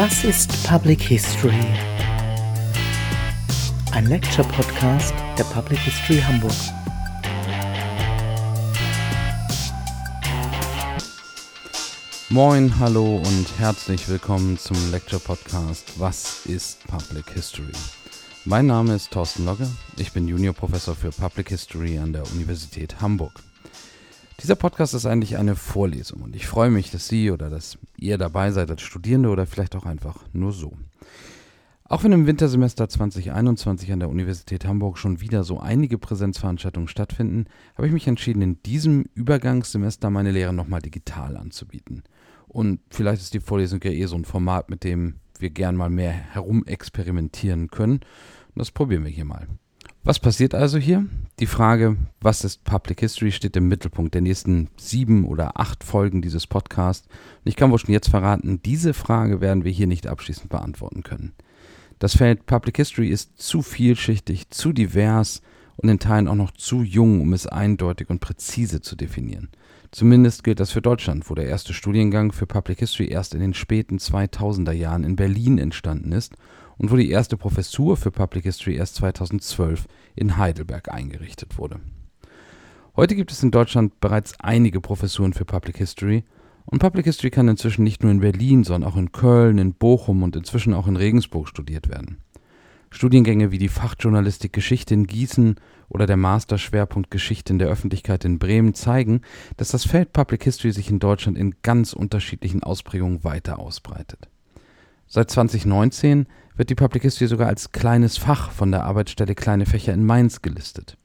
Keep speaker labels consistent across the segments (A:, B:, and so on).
A: Was ist Public History? Ein Lecture-Podcast der Public History Hamburg.
B: Moin, hallo und herzlich willkommen zum Lecture Podcast Was ist Public History? Mein Name ist Thorsten Logge, ich bin Juniorprofessor für Public History an der Universität Hamburg. Dieser Podcast ist eigentlich eine Vorlesung und ich freue mich, dass Sie oder dass ihr dabei seid als Studierende oder vielleicht auch einfach nur so. Auch wenn im Wintersemester 2021 an der Universität Hamburg schon wieder so einige Präsenzveranstaltungen stattfinden, habe ich mich entschieden, in diesem Übergangssemester meine Lehre nochmal digital anzubieten. Und vielleicht ist die Vorlesung ja eh so ein Format, mit dem wir gern mal mehr herumexperimentieren können. Das probieren wir hier mal. Was passiert also hier? Die Frage, was ist Public History, steht im Mittelpunkt der nächsten sieben oder acht Folgen dieses Podcasts. Und ich kann wohl schon jetzt verraten, diese Frage werden wir hier nicht abschließend beantworten können. Das Feld Public History ist zu vielschichtig, zu divers und in Teilen auch noch zu jung, um es eindeutig und präzise zu definieren. Zumindest gilt das für Deutschland, wo der erste Studiengang für Public History erst in den späten 2000er Jahren in Berlin entstanden ist und wo die erste Professur für Public History erst 2012 in Heidelberg eingerichtet wurde. Heute gibt es in Deutschland bereits einige Professuren für Public History und Public History kann inzwischen nicht nur in Berlin, sondern auch in Köln, in Bochum und inzwischen auch in Regensburg studiert werden. Studiengänge wie die Fachjournalistik Geschichte in Gießen oder der Masterschwerpunkt Geschichte in der Öffentlichkeit in Bremen zeigen, dass das Feld Public History sich in Deutschland in ganz unterschiedlichen Ausprägungen weiter ausbreitet. Seit 2019 wird die Public History sogar als kleines Fach von der Arbeitsstelle Kleine Fächer in Mainz gelistet.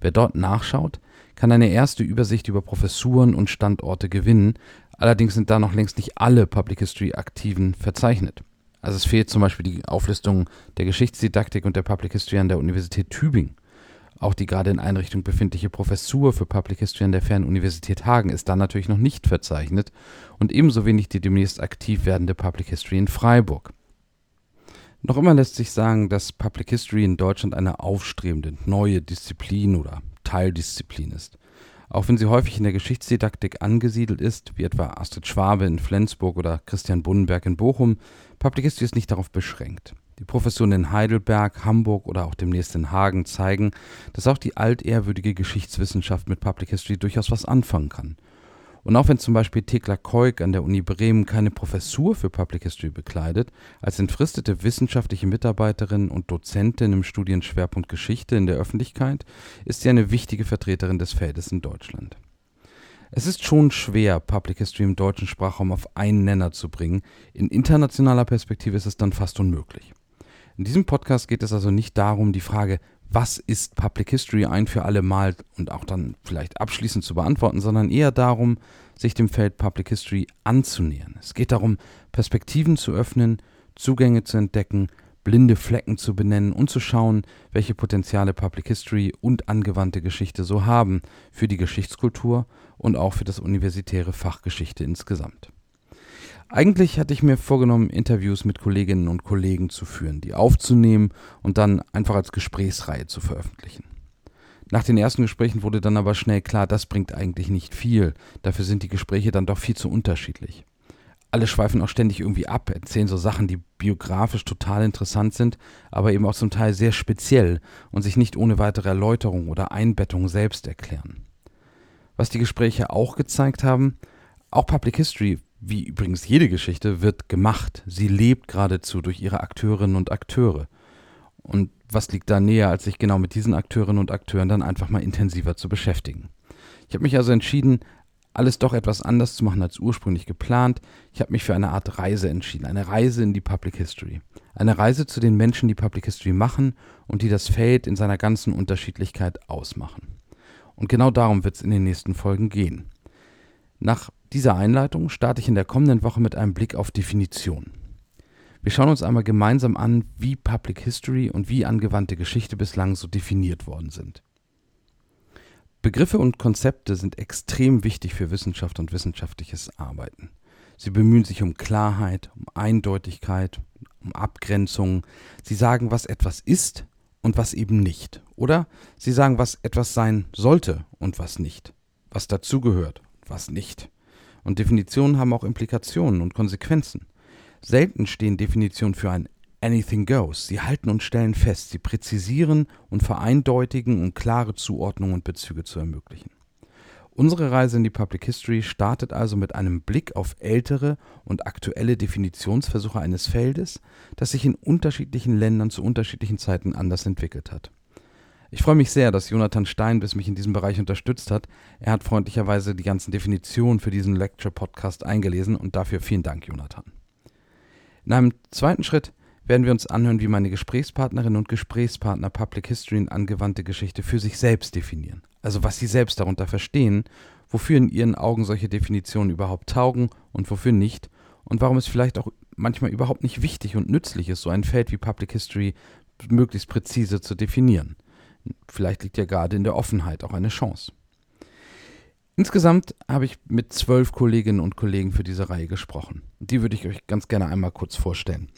B: Wer dort nachschaut, kann eine erste Übersicht über Professuren und Standorte gewinnen, allerdings sind da noch längst nicht alle Public History Aktiven verzeichnet. Also es fehlt zum Beispiel die Auflistung der Geschichtsdidaktik und der Public History an der Universität Tübingen. Auch die gerade in Einrichtung befindliche Professur für Public History an der Fernuniversität Hagen ist dann natürlich noch nicht verzeichnet und ebenso wenig die demnächst aktiv werdende Public History in Freiburg. Noch immer lässt sich sagen, dass Public History in Deutschland eine aufstrebende neue Disziplin oder Teildisziplin ist. Auch wenn sie häufig in der Geschichtsdidaktik angesiedelt ist, wie etwa Astrid Schwabe in Flensburg oder Christian Bunnenberg in Bochum, Public History ist nicht darauf beschränkt. Die Professuren in Heidelberg, Hamburg oder auch demnächst in Hagen zeigen, dass auch die altehrwürdige Geschichtswissenschaft mit Public History durchaus was anfangen kann und auch wenn zum Beispiel Thekla Keuk an der Uni Bremen keine Professur für Public History bekleidet, als entfristete wissenschaftliche Mitarbeiterin und Dozentin im Studienschwerpunkt Geschichte in der Öffentlichkeit ist sie eine wichtige Vertreterin des Feldes in Deutschland. Es ist schon schwer, Public History im deutschen Sprachraum auf einen Nenner zu bringen. In internationaler Perspektive ist es dann fast unmöglich. In diesem Podcast geht es also nicht darum, die Frage, was ist Public History ein für alle Mal und auch dann vielleicht abschließend zu beantworten, sondern eher darum, sich dem Feld Public History anzunähern. Es geht darum, Perspektiven zu öffnen, Zugänge zu entdecken, blinde Flecken zu benennen und zu schauen, welche Potenziale Public History und angewandte Geschichte so haben für die Geschichtskultur und auch für das universitäre Fach Geschichte insgesamt. Eigentlich hatte ich mir vorgenommen, Interviews mit Kolleginnen und Kollegen zu führen, die aufzunehmen und dann einfach als Gesprächsreihe zu veröffentlichen. Nach den ersten Gesprächen wurde dann aber schnell klar, das bringt eigentlich nicht viel. Dafür sind die Gespräche dann doch viel zu unterschiedlich. Alle schweifen auch ständig irgendwie ab, erzählen so Sachen, die biografisch total interessant sind, aber eben auch zum Teil sehr speziell und sich nicht ohne weitere Erläuterung oder Einbettung selbst erklären. Was die Gespräche auch gezeigt haben, auch Public History wie übrigens jede Geschichte, wird gemacht. Sie lebt geradezu durch ihre Akteurinnen und Akteure. Und was liegt da näher, als sich genau mit diesen Akteurinnen und Akteuren dann einfach mal intensiver zu beschäftigen? Ich habe mich also entschieden, alles doch etwas anders zu machen als ursprünglich geplant. Ich habe mich für eine Art Reise entschieden, eine Reise in die Public History. Eine Reise zu den Menschen, die Public History machen und die das Feld in seiner ganzen Unterschiedlichkeit ausmachen. Und genau darum wird es in den nächsten Folgen gehen. Nach dieser Einleitung starte ich in der kommenden Woche mit einem Blick auf Definition. Wir schauen uns einmal gemeinsam an, wie Public History und wie angewandte Geschichte bislang so definiert worden sind. Begriffe und Konzepte sind extrem wichtig für Wissenschaft und wissenschaftliches Arbeiten. Sie bemühen sich um Klarheit, um Eindeutigkeit, um Abgrenzung. Sie sagen, was etwas ist und was eben nicht. Oder sie sagen, was etwas sein sollte und was nicht. Was dazugehört, was nicht. Und Definitionen haben auch Implikationen und Konsequenzen. Selten stehen Definitionen für ein Anything Goes. Sie halten und stellen fest, sie präzisieren und vereindeutigen, um klare Zuordnungen und Bezüge zu ermöglichen. Unsere Reise in die Public History startet also mit einem Blick auf ältere und aktuelle Definitionsversuche eines Feldes, das sich in unterschiedlichen Ländern zu unterschiedlichen Zeiten anders entwickelt hat. Ich freue mich sehr, dass Jonathan Steinbiss mich in diesem Bereich unterstützt hat. Er hat freundlicherweise die ganzen Definitionen für diesen Lecture-Podcast eingelesen und dafür vielen Dank, Jonathan. In einem zweiten Schritt werden wir uns anhören, wie meine Gesprächspartnerinnen und Gesprächspartner Public History und angewandte Geschichte für sich selbst definieren. Also was sie selbst darunter verstehen, wofür in ihren Augen solche Definitionen überhaupt taugen und wofür nicht und warum es vielleicht auch manchmal überhaupt nicht wichtig und nützlich ist, so ein Feld wie Public History möglichst präzise zu definieren. Vielleicht liegt ja gerade in der Offenheit auch eine Chance. Insgesamt habe ich mit zwölf Kolleginnen und Kollegen für diese Reihe gesprochen. Die würde ich euch ganz gerne einmal kurz vorstellen.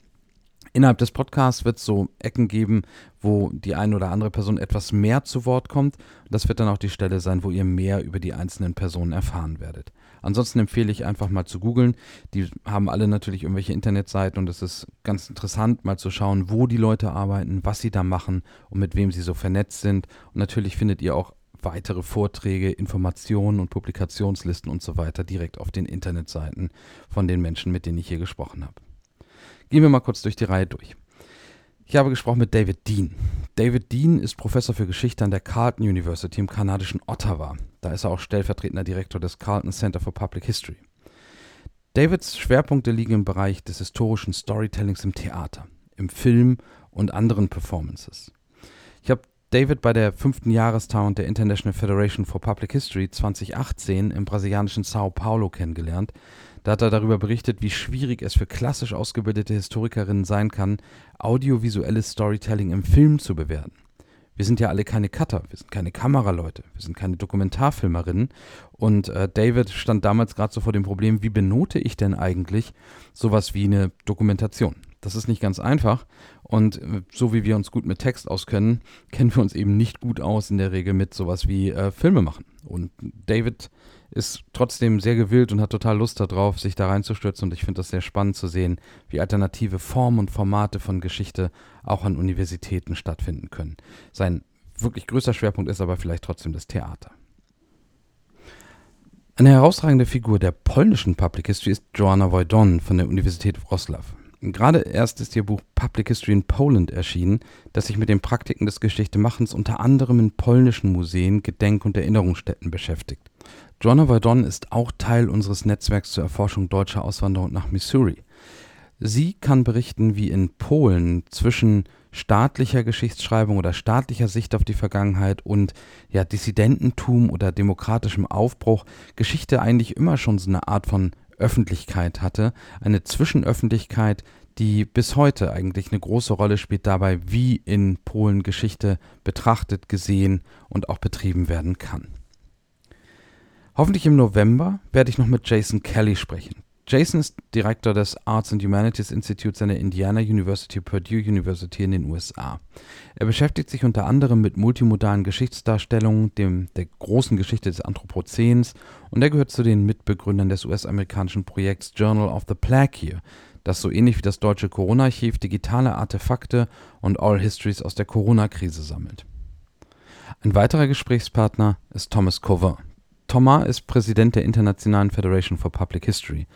B: Innerhalb des Podcasts wird es so Ecken geben, wo die eine oder andere Person etwas mehr zu Wort kommt. Das wird dann auch die Stelle sein, wo ihr mehr über die einzelnen Personen erfahren werdet. Ansonsten empfehle ich einfach mal zu googeln. Die haben alle natürlich irgendwelche Internetseiten und es ist ganz interessant, mal zu schauen, wo die Leute arbeiten, was sie da machen und mit wem sie so vernetzt sind. Und natürlich findet ihr auch weitere Vorträge, Informationen und Publikationslisten und so weiter direkt auf den Internetseiten von den Menschen, mit denen ich hier gesprochen habe. Gehen wir mal kurz durch die Reihe durch. Ich habe gesprochen mit David Dean. David Dean ist Professor für Geschichte an der Carleton University im kanadischen Ottawa. Da ist er auch stellvertretender Direktor des Carleton Center for Public History. Davids Schwerpunkte liegen im Bereich des historischen Storytellings im Theater, im Film und anderen Performances. Ich habe David bei der fünften Jahrestagung der International Federation for Public History 2018 im brasilianischen Sao Paulo kennengelernt, da hat er darüber berichtet, wie schwierig es für klassisch ausgebildete Historikerinnen sein kann, audiovisuelles Storytelling im Film zu bewerten. Wir sind ja alle keine Cutter, wir sind keine Kameraleute, wir sind keine Dokumentarfilmerinnen. Und äh, David stand damals gerade so vor dem Problem, wie benote ich denn eigentlich sowas wie eine Dokumentation? Das ist nicht ganz einfach. Und äh, so wie wir uns gut mit Text auskennen, kennen wir uns eben nicht gut aus in der Regel mit sowas wie äh, Filme machen. Und David ist trotzdem sehr gewillt und hat total Lust darauf, sich da reinzustürzen. Und ich finde das sehr spannend zu sehen, wie alternative Formen und Formate von Geschichte auch an Universitäten stattfinden können. Sein wirklich größter Schwerpunkt ist aber vielleicht trotzdem das Theater. Eine herausragende Figur der polnischen Public History ist Joanna Wojdon von der Universität Wroclaw. Gerade erst ist ihr Buch Public History in Poland erschienen, das sich mit den Praktiken des Geschichtemachens unter anderem in polnischen Museen, Gedenk- und Erinnerungsstätten beschäftigt. Joanna Verdon ist auch Teil unseres Netzwerks zur Erforschung deutscher Auswanderung nach Missouri. Sie kann berichten, wie in Polen zwischen staatlicher Geschichtsschreibung oder staatlicher Sicht auf die Vergangenheit und ja, Dissidententum oder demokratischem Aufbruch Geschichte eigentlich immer schon so eine Art von Öffentlichkeit hatte, eine Zwischenöffentlichkeit, die bis heute eigentlich eine große Rolle spielt dabei, wie in Polen Geschichte betrachtet, gesehen und auch betrieben werden kann. Hoffentlich im November werde ich noch mit Jason Kelly sprechen. Jason ist Direktor des Arts and Humanities Institutes an der Indiana University Purdue University in den USA. Er beschäftigt sich unter anderem mit multimodalen Geschichtsdarstellungen, dem, der großen Geschichte des Anthropozäns und er gehört zu den Mitbegründern des US-amerikanischen Projekts Journal of the Plague Year, das so ähnlich wie das deutsche Corona-Archiv digitale Artefakte und All Histories aus der Corona-Krise sammelt. Ein weiterer Gesprächspartner ist Thomas Covin. Thomas ist Präsident der Internationalen Federation for Public History.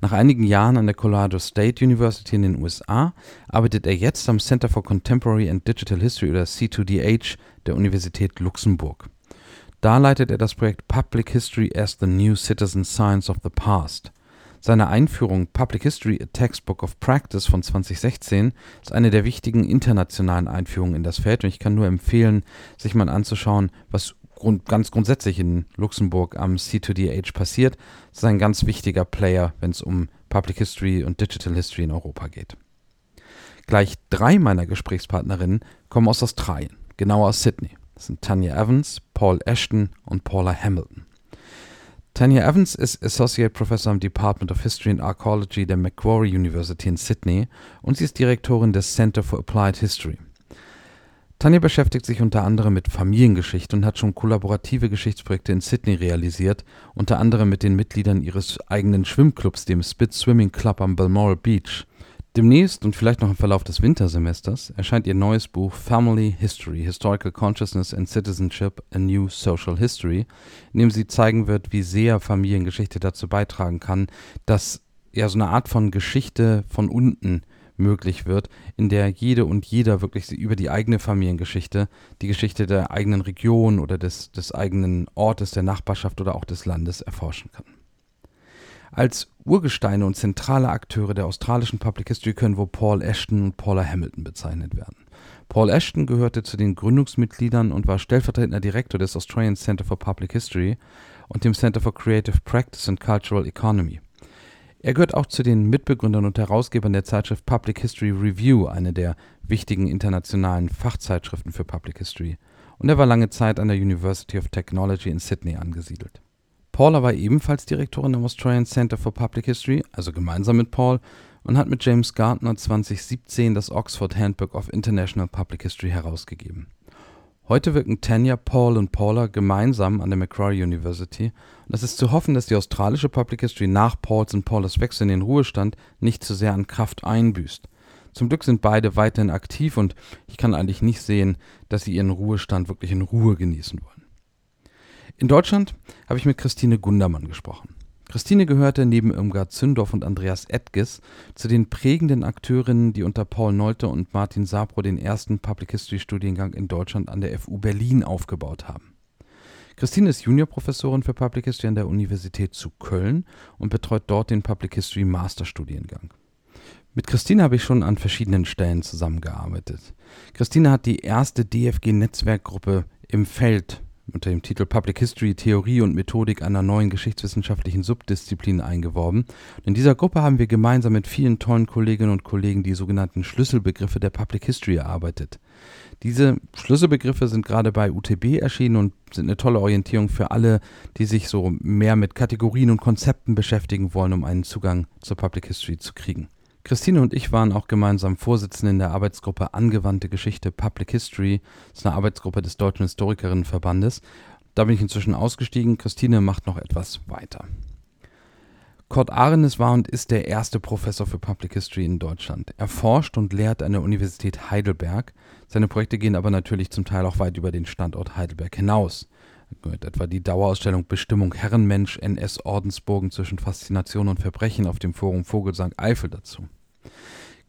B: Nach einigen Jahren an der Colorado State University in den USA arbeitet er jetzt am Center for Contemporary and Digital History oder C2DH der Universität Luxemburg. Da leitet er das Projekt Public History as the New Citizen Science of the Past. Seine Einführung Public History A Textbook of Practice von 2016 ist eine der wichtigen internationalen Einführungen in das Feld und ich kann nur empfehlen, sich mal anzuschauen, was grund, ganz grundsätzlich in Luxemburg am C2DH passiert. Ist ein ganz wichtiger Player, wenn es um Public History und Digital History in Europa geht. Gleich drei meiner Gesprächspartnerinnen kommen aus Australien, genauer aus Sydney. Das sind Tanya Evans, Paul Ashton und Paula Hamilton. Tanya Evans ist Associate Professor im Department of History and Archaeology der Macquarie University in Sydney und sie ist Direktorin des Center for Applied History. Tanja beschäftigt sich unter anderem mit Familiengeschichte und hat schon kollaborative Geschichtsprojekte in Sydney realisiert, unter anderem mit den Mitgliedern ihres eigenen Schwimmclubs, dem Spitz Swimming Club am Balmoral Beach. Demnächst und vielleicht noch im Verlauf des Wintersemesters erscheint ihr neues Buch Family History: Historical Consciousness and Citizenship – A New Social History, in dem sie zeigen wird, wie sehr Familiengeschichte dazu beitragen kann, dass ja so eine Art von Geschichte von unten möglich wird, in der jede und jeder wirklich über die eigene Familiengeschichte, die Geschichte der eigenen Region oder des, des eigenen Ortes, der Nachbarschaft oder auch des Landes erforschen kann. Als Urgesteine und zentrale Akteure der australischen Public History können wohl Paul Ashton und Paula Hamilton bezeichnet werden. Paul Ashton gehörte zu den Gründungsmitgliedern und war stellvertretender Direktor des Australian Center for Public History und dem Center for Creative Practice and Cultural Economy. Er gehört auch zu den Mitbegründern und Herausgebern der Zeitschrift Public History Review, eine der wichtigen internationalen Fachzeitschriften für Public History, und er war lange Zeit an der University of Technology in Sydney angesiedelt. Paula war ebenfalls Direktorin am Australian Center for Public History, also gemeinsam mit Paul, und hat mit James Gardner 2017 das Oxford Handbook of International Public History herausgegeben. Heute wirken Tanya, Paul und Paula gemeinsam an der Macquarie University und es ist zu hoffen, dass die australische Public History nach Pauls und Paulas Wechsel in den Ruhestand nicht zu sehr an Kraft einbüßt. Zum Glück sind beide weiterhin aktiv und ich kann eigentlich nicht sehen, dass sie ihren Ruhestand wirklich in Ruhe genießen wollen. In Deutschland habe ich mit Christine Gundermann gesprochen. Christine gehörte neben Irmgard Zündorf und Andreas Edges zu den prägenden Akteurinnen, die unter Paul Nolte und Martin Sapro den ersten Public History Studiengang in Deutschland an der FU Berlin aufgebaut haben. Christine ist Juniorprofessorin für Public History an der Universität zu Köln und betreut dort den Public History Masterstudiengang. Mit Christine habe ich schon an verschiedenen Stellen zusammengearbeitet. Christine hat die erste DFG-Netzwerkgruppe im Feld unter dem Titel Public History Theorie und Methodik einer neuen geschichtswissenschaftlichen Subdisziplin eingeworben. Und in dieser Gruppe haben wir gemeinsam mit vielen tollen Kolleginnen und Kollegen die sogenannten Schlüsselbegriffe der Public History erarbeitet. Diese Schlüsselbegriffe sind gerade bei UTB erschienen und sind eine tolle Orientierung für alle, die sich so mehr mit Kategorien und Konzepten beschäftigen wollen, um einen Zugang zur Public History zu kriegen. Christine und ich waren auch gemeinsam Vorsitzende in der Arbeitsgruppe Angewandte Geschichte Public History. Das ist eine Arbeitsgruppe des Deutschen Historikerinnenverbandes. Da bin ich inzwischen ausgestiegen. Christine macht noch etwas weiter. Kurt Arenes war und ist der erste Professor für Public History in Deutschland. Er forscht und lehrt an der Universität Heidelberg. Seine Projekte gehen aber natürlich zum Teil auch weit über den Standort Heidelberg hinaus gehört etwa die Dauerausstellung Bestimmung Herrenmensch NS Ordensburgen zwischen Faszination und Verbrechen auf dem Forum Vogelsang Eifel dazu.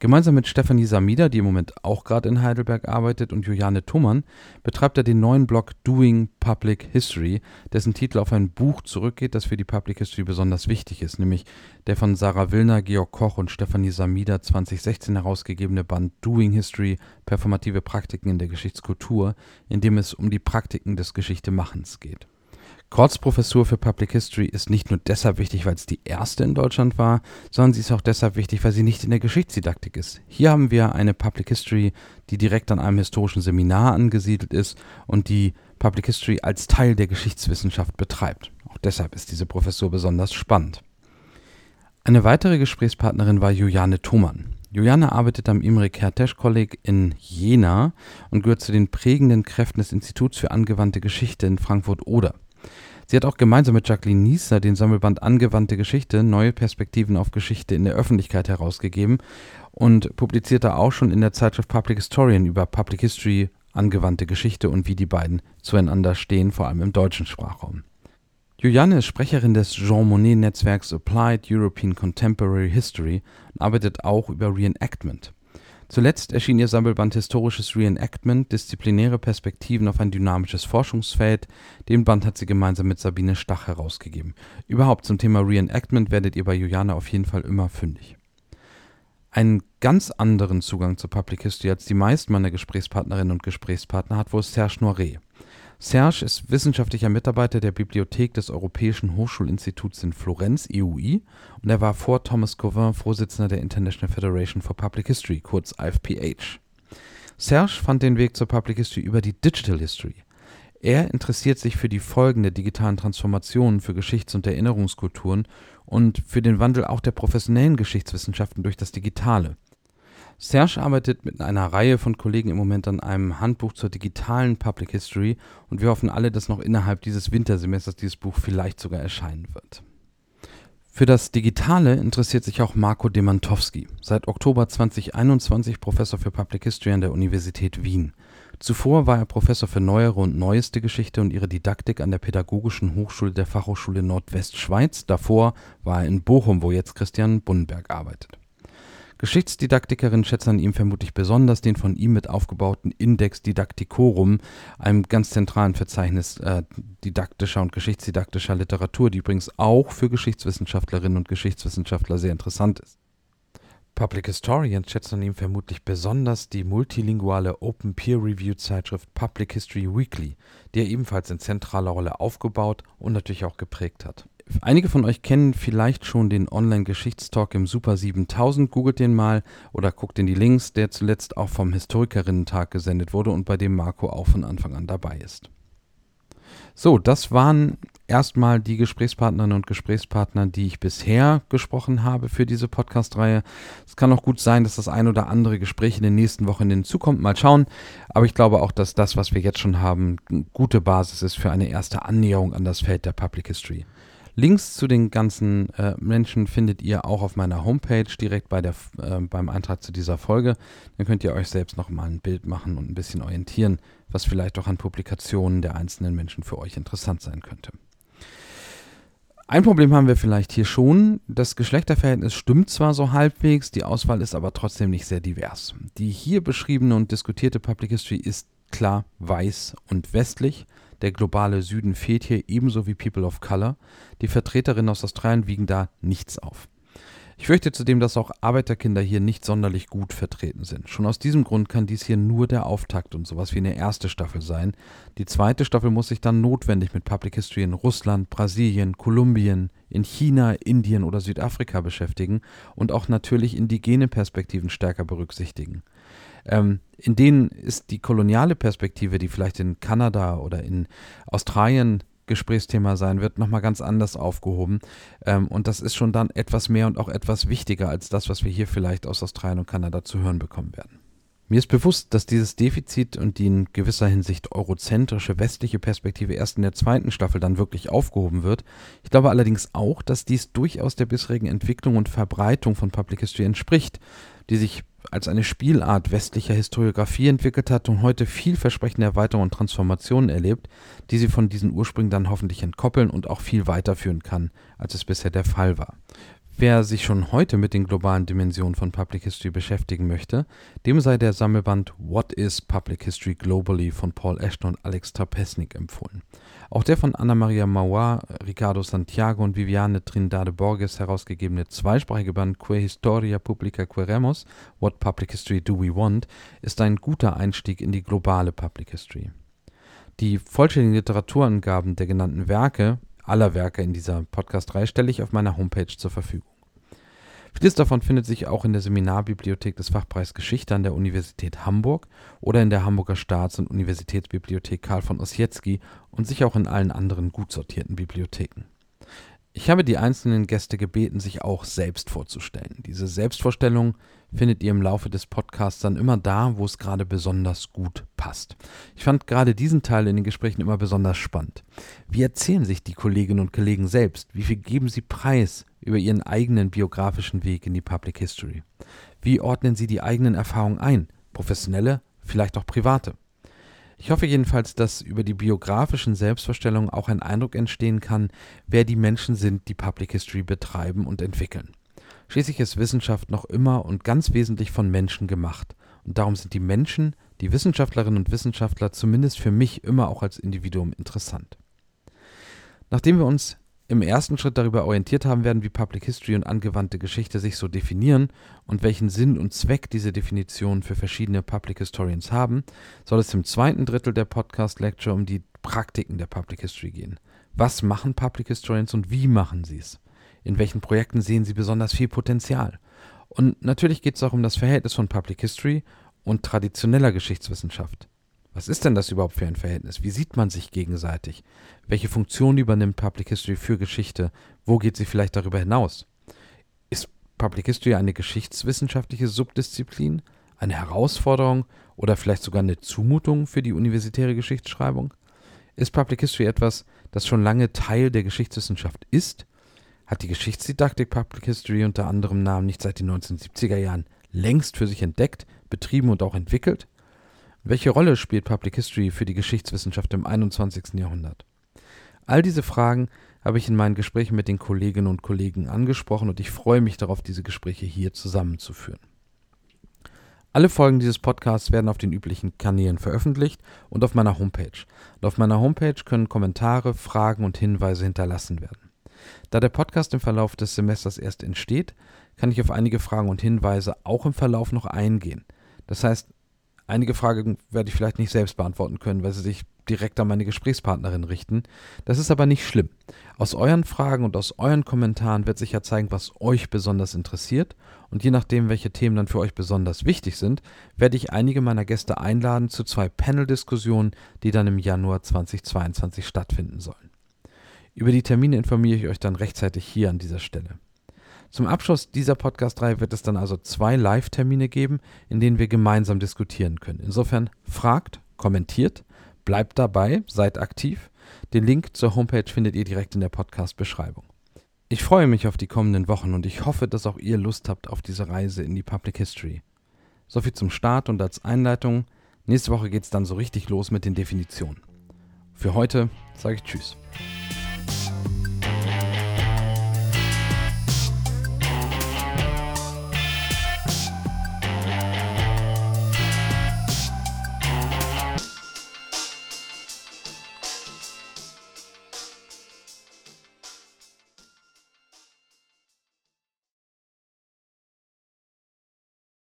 B: Gemeinsam mit Stefanie Samida, die im Moment auch gerade in Heidelberg arbeitet, und Juliane Thumann betreibt er den neuen Blog Doing Public History, dessen Titel auf ein Buch zurückgeht, das für die Public History besonders wichtig ist, nämlich der von Sarah Willner, Georg Koch und Stefanie Samida 2016 herausgegebene Band Doing History – Performative Praktiken in der Geschichtskultur, in dem es um die Praktiken des Geschichtenemachens geht Korts Professur für Public History ist nicht nur deshalb wichtig, weil es die erste in Deutschland war, sondern sie ist auch deshalb wichtig, weil sie nicht in der Geschichtsdidaktik ist. Hier haben wir eine Public History, die direkt an einem historischen Seminar angesiedelt ist und die Public History als Teil der Geschichtswissenschaft betreibt. Auch deshalb ist diese Professur besonders spannend. Eine weitere Gesprächspartnerin war Juliane Thomann. Juliane arbeitet am Imre Kertész Kolleg in Jena und gehört zu den prägenden Kräften des Instituts für angewandte Geschichte in Frankfurt-Oder. Sie hat auch gemeinsam mit Jacqueline Nieser den Sammelband Angewandte Geschichte – Neue Perspektiven auf Geschichte in der Öffentlichkeit herausgegeben und publizierte auch schon in der Zeitschrift Public Historian über Public History, angewandte Geschichte und wie die beiden zueinander stehen, vor allem im deutschen Sprachraum. Juliane ist Sprecherin des Jean Monnet-Netzwerks Applied European Contemporary History und arbeitet auch über Reenactment. Zuletzt erschien ihr Sammelband Historisches Reenactment – Disziplinäre Perspektiven auf ein dynamisches Forschungsfeld. Den Band hat sie gemeinsam mit Sabine Stach herausgegeben. Überhaupt zum Thema Reenactment werdet ihr bei Juliane auf jeden Fall immer fündig. Einen ganz anderen Zugang zur Public History als die meisten meiner Gesprächspartnerinnen und Gesprächspartner hat wohl Serge Noiret. Serge ist wissenschaftlicher Mitarbeiter der Bibliothek des Europäischen Hochschulinstituts in Florenz (EUI) und er war vor Thomas Cauvin Vorsitzender der International Federation for Public History kurz IFPH. Serge fand den Weg zur Public History über die Digital History. Er interessiert sich für die Folgen der digitalen Transformationen für Geschichts und Erinnerungskulturen und für den Wandel auch der professionellen Geschichtswissenschaften durch das Digitale Serge arbeitet mit einer Reihe von Kollegen im Moment an einem Handbuch zur digitalen Public History und wir hoffen alle, dass noch innerhalb dieses Wintersemesters dieses Buch vielleicht sogar erscheinen wird. Für das Digitale interessiert sich auch Marco Demantowski, seit Oktober 2021 Professor für Public History an der Universität Wien. Zuvor war er Professor für Neuere und Neueste Geschichte und ihre Didaktik an der Pädagogischen Hochschule der Fachhochschule Nordwestschweiz. Davor war er in Bochum, wo jetzt Christian Bunnenberg arbeitet. Geschichtsdidaktikerinnen schätzen an ihm vermutlich besonders den von ihm mit aufgebauten Index Didacticorum, einem ganz zentralen Verzeichnis äh, didaktischer und geschichtsdidaktischer Literatur, die übrigens auch für Geschichtswissenschaftlerinnen und Geschichtswissenschaftler sehr interessant ist. Public Historians schätzen an ihm vermutlich besonders die multilinguale Open Peer Review Zeitschrift Public History Weekly, die er ebenfalls in zentraler Rolle aufgebaut und natürlich auch geprägt hat. Einige von euch kennen vielleicht schon den Online-Geschichtstalk im Super 7000. Googelt den mal oder guckt in die Links, der zuletzt auch vom Historikerinnen-Tag gesendet wurde und bei dem Marco auch von Anfang an dabei ist. So, das waren erstmal die Gesprächspartnerinnen und Gesprächspartner, die ich bisher gesprochen habe für diese Podcast-Reihe. Es kann auch gut sein, dass das ein oder andere Gespräch in den nächsten Wochen hinzukommt. Mal schauen. Aber ich glaube auch, dass das, was wir jetzt schon haben, eine gute Basis ist für eine erste Annäherung an das Feld der Public History. Links zu den ganzen äh, Menschen findet ihr auch auf meiner Homepage direkt bei der, äh, beim Eintrag zu dieser Folge. Dann könnt ihr euch selbst noch mal ein Bild machen und ein bisschen orientieren, was vielleicht auch an Publikationen der einzelnen Menschen für euch interessant sein könnte. Ein Problem haben wir vielleicht hier schon. Das Geschlechterverhältnis stimmt zwar so halbwegs, die Auswahl ist aber trotzdem nicht sehr divers. Die hier beschriebene und diskutierte Public History ist klar weiß und westlich. Der globale Süden fehlt hier ebenso wie People of Color. Die Vertreterinnen aus Australien wiegen da nichts auf. Ich fürchte zudem, dass auch Arbeiterkinder hier nicht sonderlich gut vertreten sind. Schon aus diesem Grund kann dies hier nur der Auftakt und sowas wie eine erste Staffel sein. Die zweite Staffel muss sich dann notwendig mit Public History in Russland, Brasilien, Kolumbien, in China, Indien oder Südafrika beschäftigen und auch natürlich indigene Perspektiven stärker berücksichtigen. Ähm, in denen ist die koloniale Perspektive, die vielleicht in Kanada oder in Australien Gesprächsthema sein wird, nochmal ganz anders aufgehoben. Ähm, und das ist schon dann etwas mehr und auch etwas wichtiger als das, was wir hier vielleicht aus Australien und Kanada zu hören bekommen werden. Mir ist bewusst, dass dieses Defizit und die in gewisser Hinsicht eurozentrische westliche Perspektive erst in der zweiten Staffel dann wirklich aufgehoben wird. Ich glaube allerdings auch, dass dies durchaus der bisherigen Entwicklung und Verbreitung von Public History entspricht, die sich als eine Spielart westlicher Historiografie entwickelt hat und heute vielversprechende Erweiterungen und Transformationen erlebt, die sie von diesen Ursprüngen dann hoffentlich entkoppeln und auch viel weiterführen kann, als es bisher der Fall war. Wer sich schon heute mit den globalen Dimensionen von Public History beschäftigen möchte, dem sei der Sammelband What is Public History Globally von Paul Ashton und Alex Trapesnik empfohlen. Auch der von Anna Maria Mauar, Ricardo Santiago und Viviane Trindade Borges herausgegebene zweisprachige Band Que Historia Publica Queremos, What Public History Do We Want, ist ein guter Einstieg in die globale Public History. Die vollständigen Literaturangaben der genannten Werke aller Werke in dieser Podcast-Reihe stelle ich auf meiner Homepage zur Verfügung. Vieles davon findet sich auch in der Seminarbibliothek des Fachbereichs Geschichte an der Universität Hamburg oder in der Hamburger Staats- und Universitätsbibliothek Karl von Ossietzky und sicher auch in allen anderen gut sortierten Bibliotheken. Ich habe die einzelnen Gäste gebeten, sich auch selbst vorzustellen. Diese Selbstvorstellung findet ihr im Laufe des Podcasts dann immer da, wo es gerade besonders gut passt. Ich fand gerade diesen Teil in den Gesprächen immer besonders spannend. Wie erzählen sich die Kolleginnen und Kollegen selbst? Wie viel geben sie preis über ihren eigenen biografischen Weg in die Public History? Wie ordnen sie die eigenen Erfahrungen ein? Professionelle, vielleicht auch private? Ich hoffe jedenfalls, dass über die biografischen Selbstvorstellungen auch ein Eindruck entstehen kann, wer die Menschen sind, die Public History betreiben und entwickeln. Schließlich ist Wissenschaft noch immer und ganz wesentlich von Menschen gemacht. Und darum sind die Menschen, die Wissenschaftlerinnen und Wissenschaftler zumindest für mich immer auch als Individuum interessant. Nachdem wir uns im ersten Schritt darüber orientiert haben werden, wie Public History und angewandte Geschichte sich so definieren und welchen Sinn und Zweck diese Definitionen für verschiedene Public Historians haben, soll es im zweiten Drittel der Podcast Lecture um die Praktiken der Public History gehen. Was machen Public Historians und wie machen sie es? In welchen Projekten sehen sie besonders viel Potenzial? Und natürlich geht es auch um das Verhältnis von Public History und traditioneller Geschichtswissenschaft. Was ist denn das überhaupt für ein Verhältnis? Wie sieht man sich gegenseitig? Welche Funktion übernimmt Public History für Geschichte? Wo geht sie vielleicht darüber hinaus? Ist Public History eine geschichtswissenschaftliche Subdisziplin, eine Herausforderung oder vielleicht sogar eine Zumutung für die universitäre Geschichtsschreibung? Ist Public History etwas, das schon lange Teil der Geschichtswissenschaft ist? Hat die Geschichtsdidaktik Public History unter anderem Namen nicht seit den 1970er Jahren längst für sich entdeckt, betrieben und auch entwickelt? Welche Rolle spielt Public History für die Geschichtswissenschaft im 21. Jahrhundert? All diese Fragen habe ich in meinen Gesprächen mit den Kolleginnen und Kollegen angesprochen und ich freue mich darauf, diese Gespräche hier zusammenzuführen. Alle Folgen dieses Podcasts werden auf den üblichen Kanälen veröffentlicht und auf meiner Homepage. Und auf meiner Homepage können Kommentare, Fragen und Hinweise hinterlassen werden. Da der Podcast im Verlauf des Semesters erst entsteht, kann ich auf einige Fragen und Hinweise auch im Verlauf noch eingehen. Das heißt, einige Fragen werde ich vielleicht nicht selbst beantworten können, weil sie sich direkt an meine Gesprächspartnerin richten. Das ist aber nicht schlimm. Aus euren Fragen und aus euren Kommentaren wird sich ja zeigen, was euch besonders interessiert. Und je nachdem, welche Themen dann für euch besonders wichtig sind, werde ich einige meiner Gäste einladen zu zwei Panel-Diskussionen, die dann im Januar 2022 stattfinden sollen. Über die Termine informiere ich euch dann rechtzeitig hier an dieser Stelle. Zum Abschluss dieser Podcast-Reihe wird es dann also zwei Live-Termine geben, in denen wir gemeinsam diskutieren können. Insofern fragt, kommentiert Bleibt dabei, seid aktiv. Den Link zur Homepage findet ihr direkt in der Podcast-Beschreibung. Ich freue mich auf die kommenden Wochen und ich hoffe, dass auch ihr Lust habt auf diese Reise in die Public History. Soviel zum Start und als Einleitung. Nächste Woche geht es dann so richtig los mit den Definitionen. Für heute sage ich Tschüss.